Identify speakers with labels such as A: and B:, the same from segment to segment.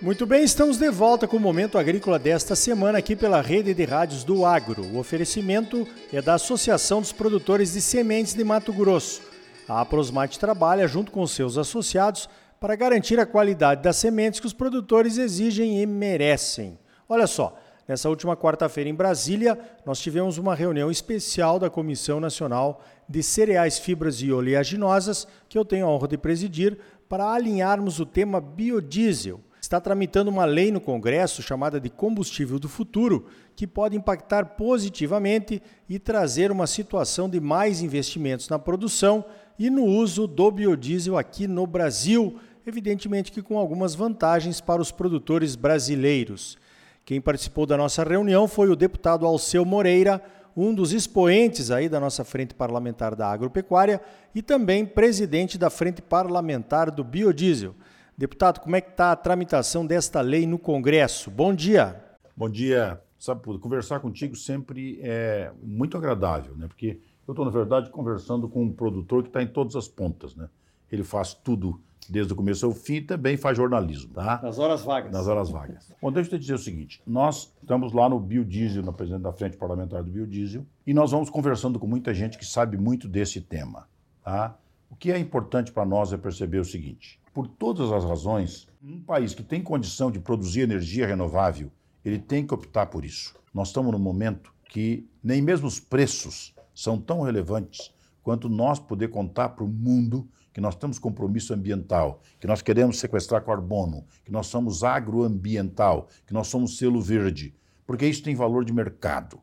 A: Muito bem, estamos de volta com o Momento Agrícola desta semana aqui pela Rede de Rádios do Agro. O oferecimento é da Associação dos Produtores de Sementes de Mato Grosso. A Prosmate trabalha junto com seus associados para garantir a qualidade das sementes que os produtores exigem e merecem. Olha só, nessa última quarta-feira em Brasília, nós tivemos uma reunião especial da Comissão Nacional de Cereais, Fibras e Oleaginosas, que eu tenho a honra de presidir, para alinharmos o tema biodiesel está tramitando uma lei no Congresso chamada de Combustível do Futuro, que pode impactar positivamente e trazer uma situação de mais investimentos na produção e no uso do biodiesel aqui no Brasil, evidentemente que com algumas vantagens para os produtores brasileiros. Quem participou da nossa reunião foi o deputado Alceu Moreira, um dos expoentes aí da nossa Frente Parlamentar da Agropecuária e também presidente da Frente Parlamentar do Biodiesel. Deputado, como é que está a tramitação desta lei no Congresso? Bom dia.
B: Bom dia. Sabe, conversar contigo sempre é muito agradável, né? Porque eu estou, na verdade, conversando com um produtor que está em todas as pontas, né? Ele faz tudo desde o começo ao fim e também faz jornalismo, tá?
A: Nas horas vagas.
B: Nas horas vagas. Bom, deixa eu te dizer o seguinte: nós estamos lá no biodiesel, na presidente da Frente Parlamentar do Biodiesel, e nós vamos conversando com muita gente que sabe muito desse tema, tá? O que é importante para nós é perceber o seguinte: por todas as razões, um país que tem condição de produzir energia renovável, ele tem que optar por isso. Nós estamos num momento que nem mesmo os preços são tão relevantes quanto nós poder contar para o mundo que nós temos compromisso ambiental, que nós queremos sequestrar carbono, que nós somos agroambiental, que nós somos selo verde, porque isso tem valor de mercado.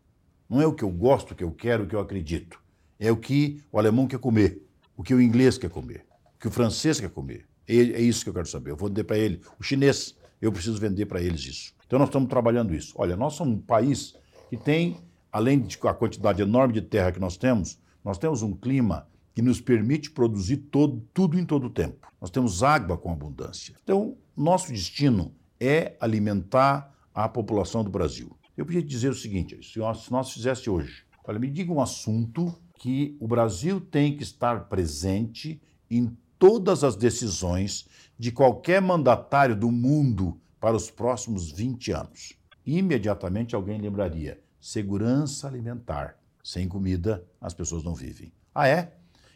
B: Não é o que eu gosto, o que eu quero, o que eu acredito. É o que o alemão quer comer, o que o inglês quer comer, o que o francês quer comer, é isso que eu quero saber. Eu vou vender para ele. O chinês, eu preciso vender para eles isso. Então nós estamos trabalhando isso. Olha, nós somos um país que tem, além de a quantidade enorme de terra que nós temos, nós temos um clima que nos permite produzir todo, tudo em todo o tempo. Nós temos água com abundância. Então, nosso destino é alimentar a população do Brasil. Eu podia dizer o seguinte: se nós fizesse hoje, olha, me diga um assunto que o Brasil tem que estar presente em todas as decisões de qualquer mandatário do mundo para os próximos 20 anos. Imediatamente alguém lembraria: segurança alimentar. Sem comida, as pessoas não vivem. Ah, é?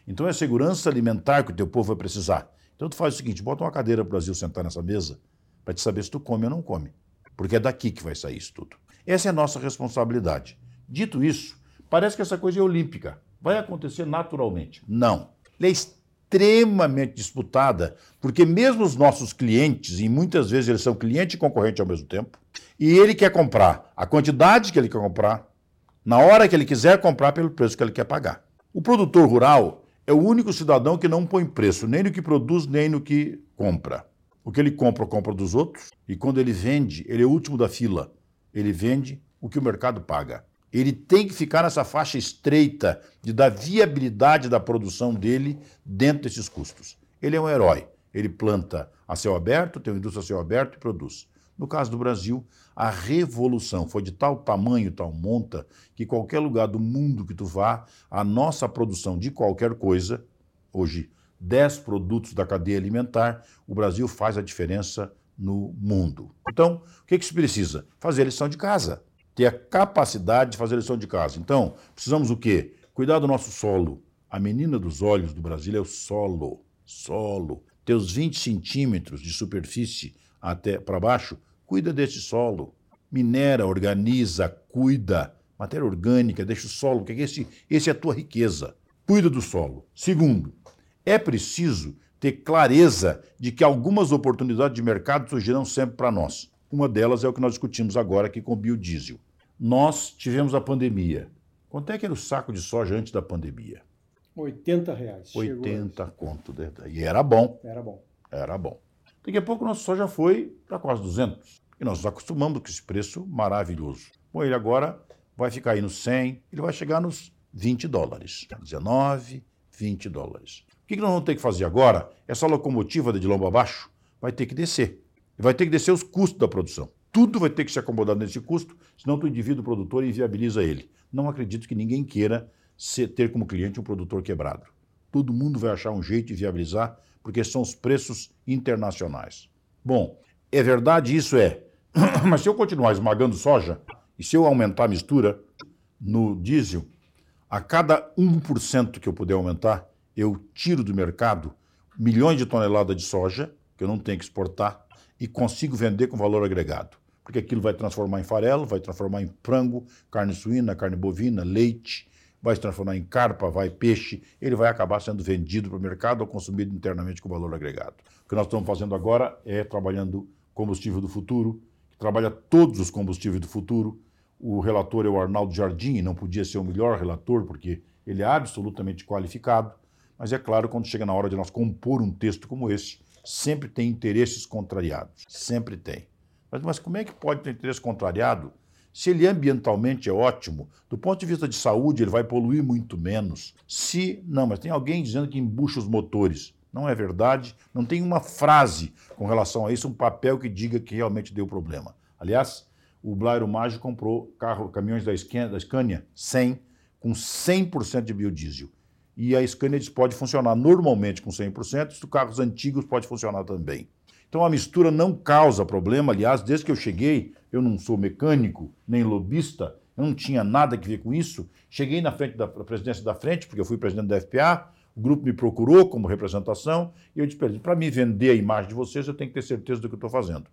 B: Então é segurança alimentar que o teu povo vai precisar. Então tu faz o seguinte: bota uma cadeira para o Brasil sentar nessa mesa para te saber se tu come ou não come. Porque é daqui que vai sair isso tudo. Essa é a nossa responsabilidade. Dito isso, parece que essa coisa é olímpica. Vai acontecer naturalmente. Não. Leis extremamente disputada, porque mesmo os nossos clientes, e muitas vezes eles são cliente e concorrente ao mesmo tempo, e ele quer comprar a quantidade que ele quer comprar, na hora que ele quiser comprar, pelo preço que ele quer pagar. O produtor rural é o único cidadão que não põe preço, nem no que produz, nem no que compra. O que ele compra, compra dos outros, e quando ele vende, ele é o último da fila. Ele vende o que o mercado paga. Ele tem que ficar nessa faixa estreita de dar viabilidade da produção dele dentro desses custos. Ele é um herói. Ele planta a céu aberto, tem uma indústria a céu aberto e produz. No caso do Brasil, a revolução foi de tal tamanho, tal monta, que qualquer lugar do mundo que tu vá, a nossa produção de qualquer coisa, hoje 10 produtos da cadeia alimentar, o Brasil faz a diferença no mundo. Então, o que, que se precisa? Fazer a lição de casa ter a capacidade de fazer lição de casa. Então, precisamos o quê? Cuidar do nosso solo. A menina dos olhos do Brasil é o solo. Solo. Ter os 20 centímetros de superfície até para baixo, cuida desse solo. Minera, organiza, cuida. Matéria orgânica, deixa o solo, porque esse, esse é a tua riqueza. Cuida do solo. Segundo, é preciso ter clareza de que algumas oportunidades de mercado surgirão sempre para nós. Uma delas é o que nós discutimos agora aqui com o biodiesel. Nós tivemos a pandemia. Quanto é que era o saco de soja antes da pandemia?
A: 80 reais.
B: 80 conto. De... E era bom.
A: Era bom.
B: Era bom. Daqui a pouco nosso soja foi para quase 200. E nós nos acostumamos com esse preço maravilhoso. Bom, ele agora vai ficar aí nos 100, ele vai chegar nos 20 dólares. 19, 20 dólares. O que nós vamos ter que fazer agora? Essa locomotiva de lombo abaixo vai ter que descer. E vai ter que descer os custos da produção. Tudo vai ter que se acomodar nesse custo, senão o indivíduo produtor inviabiliza ele. Não acredito que ninguém queira ser, ter como cliente um produtor quebrado. Todo mundo vai achar um jeito de viabilizar, porque são os preços internacionais. Bom, é verdade isso? É. Mas se eu continuar esmagando soja e se eu aumentar a mistura no diesel, a cada 1% que eu puder aumentar, eu tiro do mercado milhões de toneladas de soja, que eu não tenho que exportar, e consigo vender com valor agregado. Porque aquilo vai transformar em farelo, vai transformar em frango, carne suína, carne bovina, leite, vai se transformar em carpa, vai peixe, ele vai acabar sendo vendido para o mercado ou consumido internamente com valor agregado. O que nós estamos fazendo agora é trabalhando combustível do futuro, que trabalha todos os combustíveis do futuro. O relator é o Arnaldo Jardim, não podia ser o melhor relator, porque ele é absolutamente qualificado. Mas é claro, quando chega na hora de nós compor um texto como esse, sempre tem interesses contrariados. Sempre tem. Mas, mas como é que pode ter interesse contrariado se ele ambientalmente é ótimo, do ponto de vista de saúde, ele vai poluir muito menos. Se. Não, mas tem alguém dizendo que embucha os motores. Não é verdade. Não tem uma frase com relação a isso, um papel que diga que realmente deu problema. Aliás, o Blairo Mágico comprou carro, caminhões da Scania 100 com 100% de biodiesel. E a Scania pode funcionar normalmente com 100%, os carros antigos pode funcionar também. Então a mistura não causa problema. Aliás, desde que eu cheguei, eu não sou mecânico nem lobista, eu não tinha nada a ver com isso. Cheguei na frente da presidência da frente, porque eu fui presidente da FPA, o grupo me procurou como representação e eu disse para me vender a imagem de vocês, eu tenho que ter certeza do que eu estou fazendo.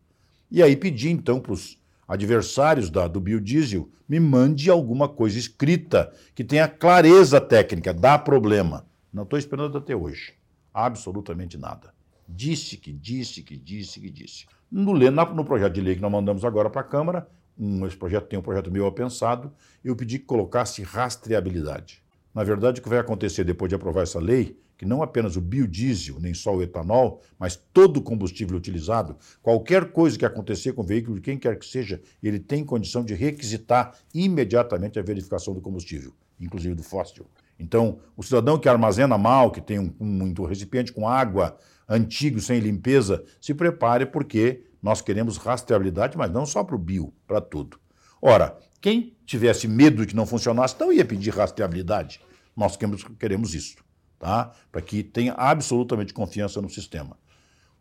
B: E aí pedi então para os adversários da, do biodiesel, me mande alguma coisa escrita que tenha clareza técnica, dá problema. Não estou esperando até hoje. Absolutamente nada. Disse que disse, que disse, que disse. No, no projeto de lei que nós mandamos agora para a Câmara, um, esse projeto tem um projeto meu pensado, eu pedi que colocasse rastreabilidade. Na verdade, o que vai acontecer depois de aprovar essa lei, que não apenas o biodiesel, nem só o etanol, mas todo o combustível utilizado, qualquer coisa que acontecer com o veículo, quem quer que seja, ele tem condição de requisitar imediatamente a verificação do combustível, inclusive do fóssil. Então, o cidadão que armazena mal, que tem um, um, um recipiente com água antigo, sem limpeza, se prepare porque nós queremos rastreabilidade, mas não só para o bio, para tudo. Ora, quem tivesse medo de que não funcionasse, não ia pedir rastreabilidade. Nós queremos, queremos isso, tá? para que tenha absolutamente confiança no sistema.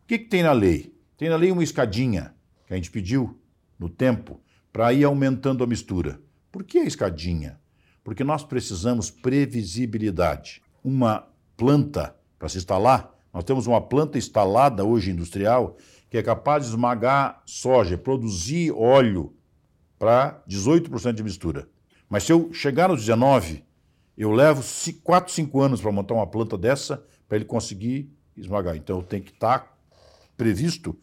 B: O que, que tem na lei? Tem na lei uma escadinha que a gente pediu no tempo para ir aumentando a mistura. Por que a escadinha? Porque nós precisamos previsibilidade. Uma planta para se instalar nós temos uma planta instalada hoje industrial que é capaz de esmagar soja, produzir óleo para 18% de mistura. Mas se eu chegar nos 19, eu levo 4, 5 anos para montar uma planta dessa para ele conseguir esmagar. Então tem que estar tá previsto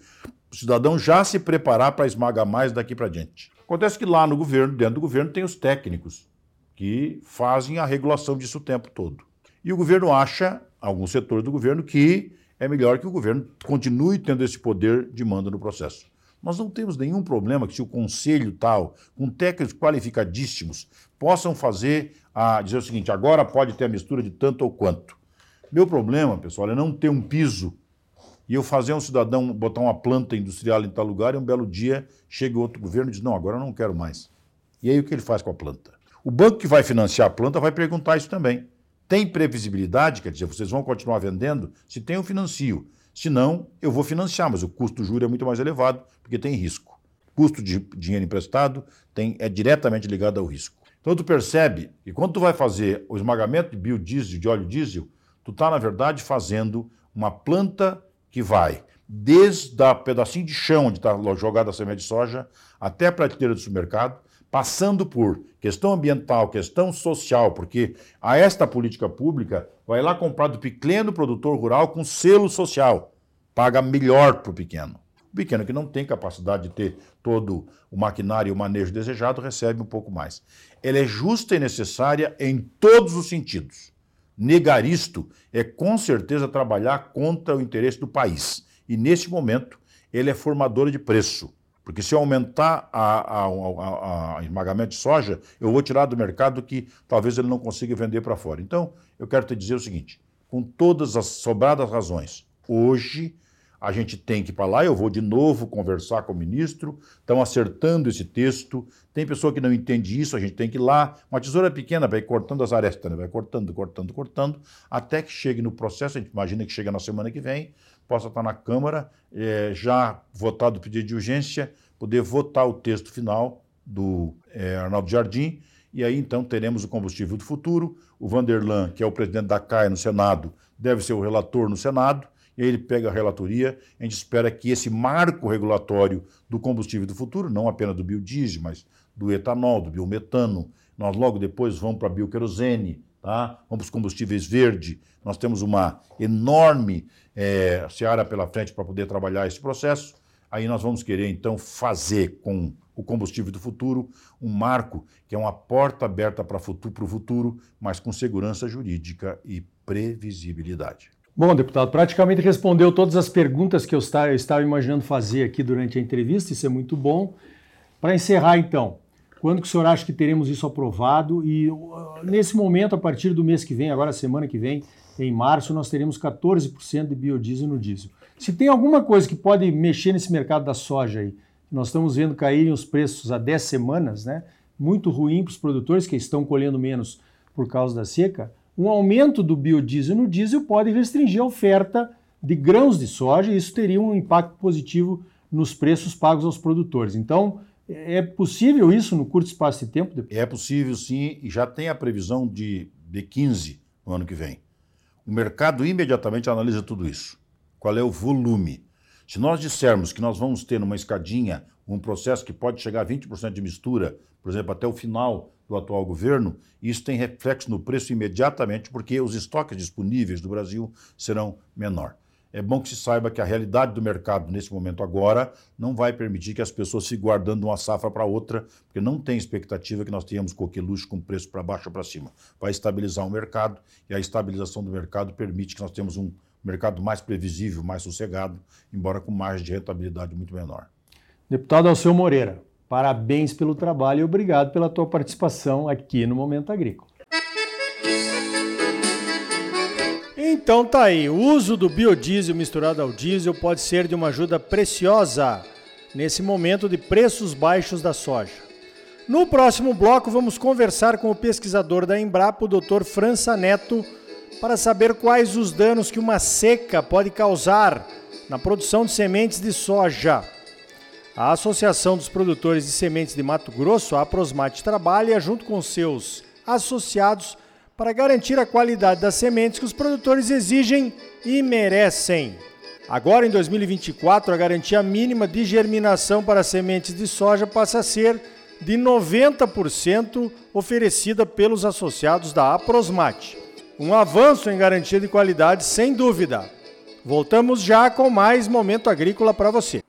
B: o cidadão já se preparar para esmagar mais daqui para diante. Acontece que lá no governo, dentro do governo, tem os técnicos que fazem a regulação disso o tempo todo. E o governo acha alguns setores do governo que é melhor que o governo continue tendo esse poder de manda no processo. Nós não temos nenhum problema que se o conselho tal, com técnicos qualificadíssimos, possam fazer a dizer o seguinte, agora pode ter a mistura de tanto ou quanto. Meu problema, pessoal, é não ter um piso e eu fazer um cidadão botar uma planta industrial em tal lugar e um belo dia chega outro governo e diz, não, agora eu não quero mais. E aí o que ele faz com a planta? O banco que vai financiar a planta vai perguntar isso também. Tem previsibilidade, quer dizer, vocês vão continuar vendendo? Se tem, eu financio. Se não, eu vou financiar, mas o custo do juro é muito mais elevado, porque tem risco. Custo de dinheiro emprestado tem, é diretamente ligado ao risco. Então tu percebe que quando tu vai fazer o esmagamento de biodiesel, de óleo diesel, tu está, na verdade, fazendo uma planta que vai desde o pedacinho de chão onde está jogada a semente de soja até a prateleira do supermercado, passando por questão ambiental, questão social, porque a esta política pública vai lá comprar do pequeno produtor rural com selo social, paga melhor para o pequeno. O pequeno que não tem capacidade de ter todo o maquinário e o manejo desejado recebe um pouco mais. Ela é justa e necessária em todos os sentidos. Negar isto é com certeza trabalhar contra o interesse do país. E nesse momento, ele é formadora de preço. Porque se eu aumentar a, esmagamento de soja, eu vou tirar do mercado que talvez ele não consiga vender para fora. Então, eu quero te dizer o seguinte: com todas as sobradas razões, hoje a gente tem que ir para lá, eu vou de novo conversar com o ministro, estão acertando esse texto, tem pessoa que não entende isso, a gente tem que ir lá, uma tesoura pequena vai cortando as arestas, né? vai cortando, cortando, cortando, até que chegue no processo, a gente imagina que chega na semana que vem, possa estar na Câmara, é, já votado o pedido de urgência, poder votar o texto final do é, Arnaldo Jardim, e aí então teremos o combustível do futuro. O Vanderlan, que é o presidente da CAI no Senado, deve ser o relator no Senado, ele pega a relatoria. A gente espera que esse marco regulatório do combustível do futuro, não apenas do biodiesel, mas do etanol, do biometano, nós logo depois vamos para a bioquerosene, tá? vamos para os combustíveis verdes. Nós temos uma enorme é, seara pela frente para poder trabalhar esse processo. Aí nós vamos querer, então, fazer com o combustível do futuro um marco que é uma porta aberta para o futuro, futuro, mas com segurança jurídica e previsibilidade.
A: Bom, deputado, praticamente respondeu todas as perguntas que eu estava imaginando fazer aqui durante a entrevista, isso é muito bom. Para encerrar, então, quando que o senhor acha que teremos isso aprovado? E uh, nesse momento, a partir do mês que vem, agora semana que vem, em março, nós teremos 14% de biodiesel no diesel. Se tem alguma coisa que pode mexer nesse mercado da soja aí, nós estamos vendo caírem os preços há 10 semanas, né? Muito ruim para os produtores que estão colhendo menos por causa da seca um aumento do biodiesel no diesel pode restringir a oferta de grãos de soja e isso teria um impacto positivo nos preços pagos aos produtores. Então, é possível isso no curto espaço de tempo?
B: É possível sim, e já tem a previsão de, de 15 no ano que vem. O mercado imediatamente analisa tudo isso. Qual é o volume? Se nós dissermos que nós vamos ter numa escadinha um processo que pode chegar a 20% de mistura, por exemplo, até o final do atual governo, isso tem reflexo no preço imediatamente, porque os estoques disponíveis do Brasil serão menor. É bom que se saiba que a realidade do mercado nesse momento agora não vai permitir que as pessoas se guardando uma safra para outra, porque não tem expectativa que nós tenhamos coqueluche com preço para baixo ou para cima. Vai estabilizar o mercado e a estabilização do mercado permite que nós tenhamos um mercado mais previsível, mais sossegado, embora com margem de rentabilidade muito menor.
A: Deputado Alceu Moreira, Parabéns pelo trabalho e obrigado pela tua participação aqui no Momento Agrícola. Então tá aí, o uso do biodiesel misturado ao diesel pode ser de uma ajuda preciosa nesse momento de preços baixos da soja. No próximo bloco vamos conversar com o pesquisador da Embrapa, o Dr. França Neto, para saber quais os danos que uma seca pode causar na produção de sementes de soja. A Associação dos Produtores de Sementes de Mato Grosso, a Prosmate, trabalha junto com seus associados para garantir a qualidade das sementes que os produtores exigem e merecem. Agora, em 2024, a garantia mínima de germinação para sementes de soja passa a ser de 90% oferecida pelos associados da Aprosmate. Um avanço em garantia de qualidade, sem dúvida. Voltamos já com mais Momento Agrícola para você.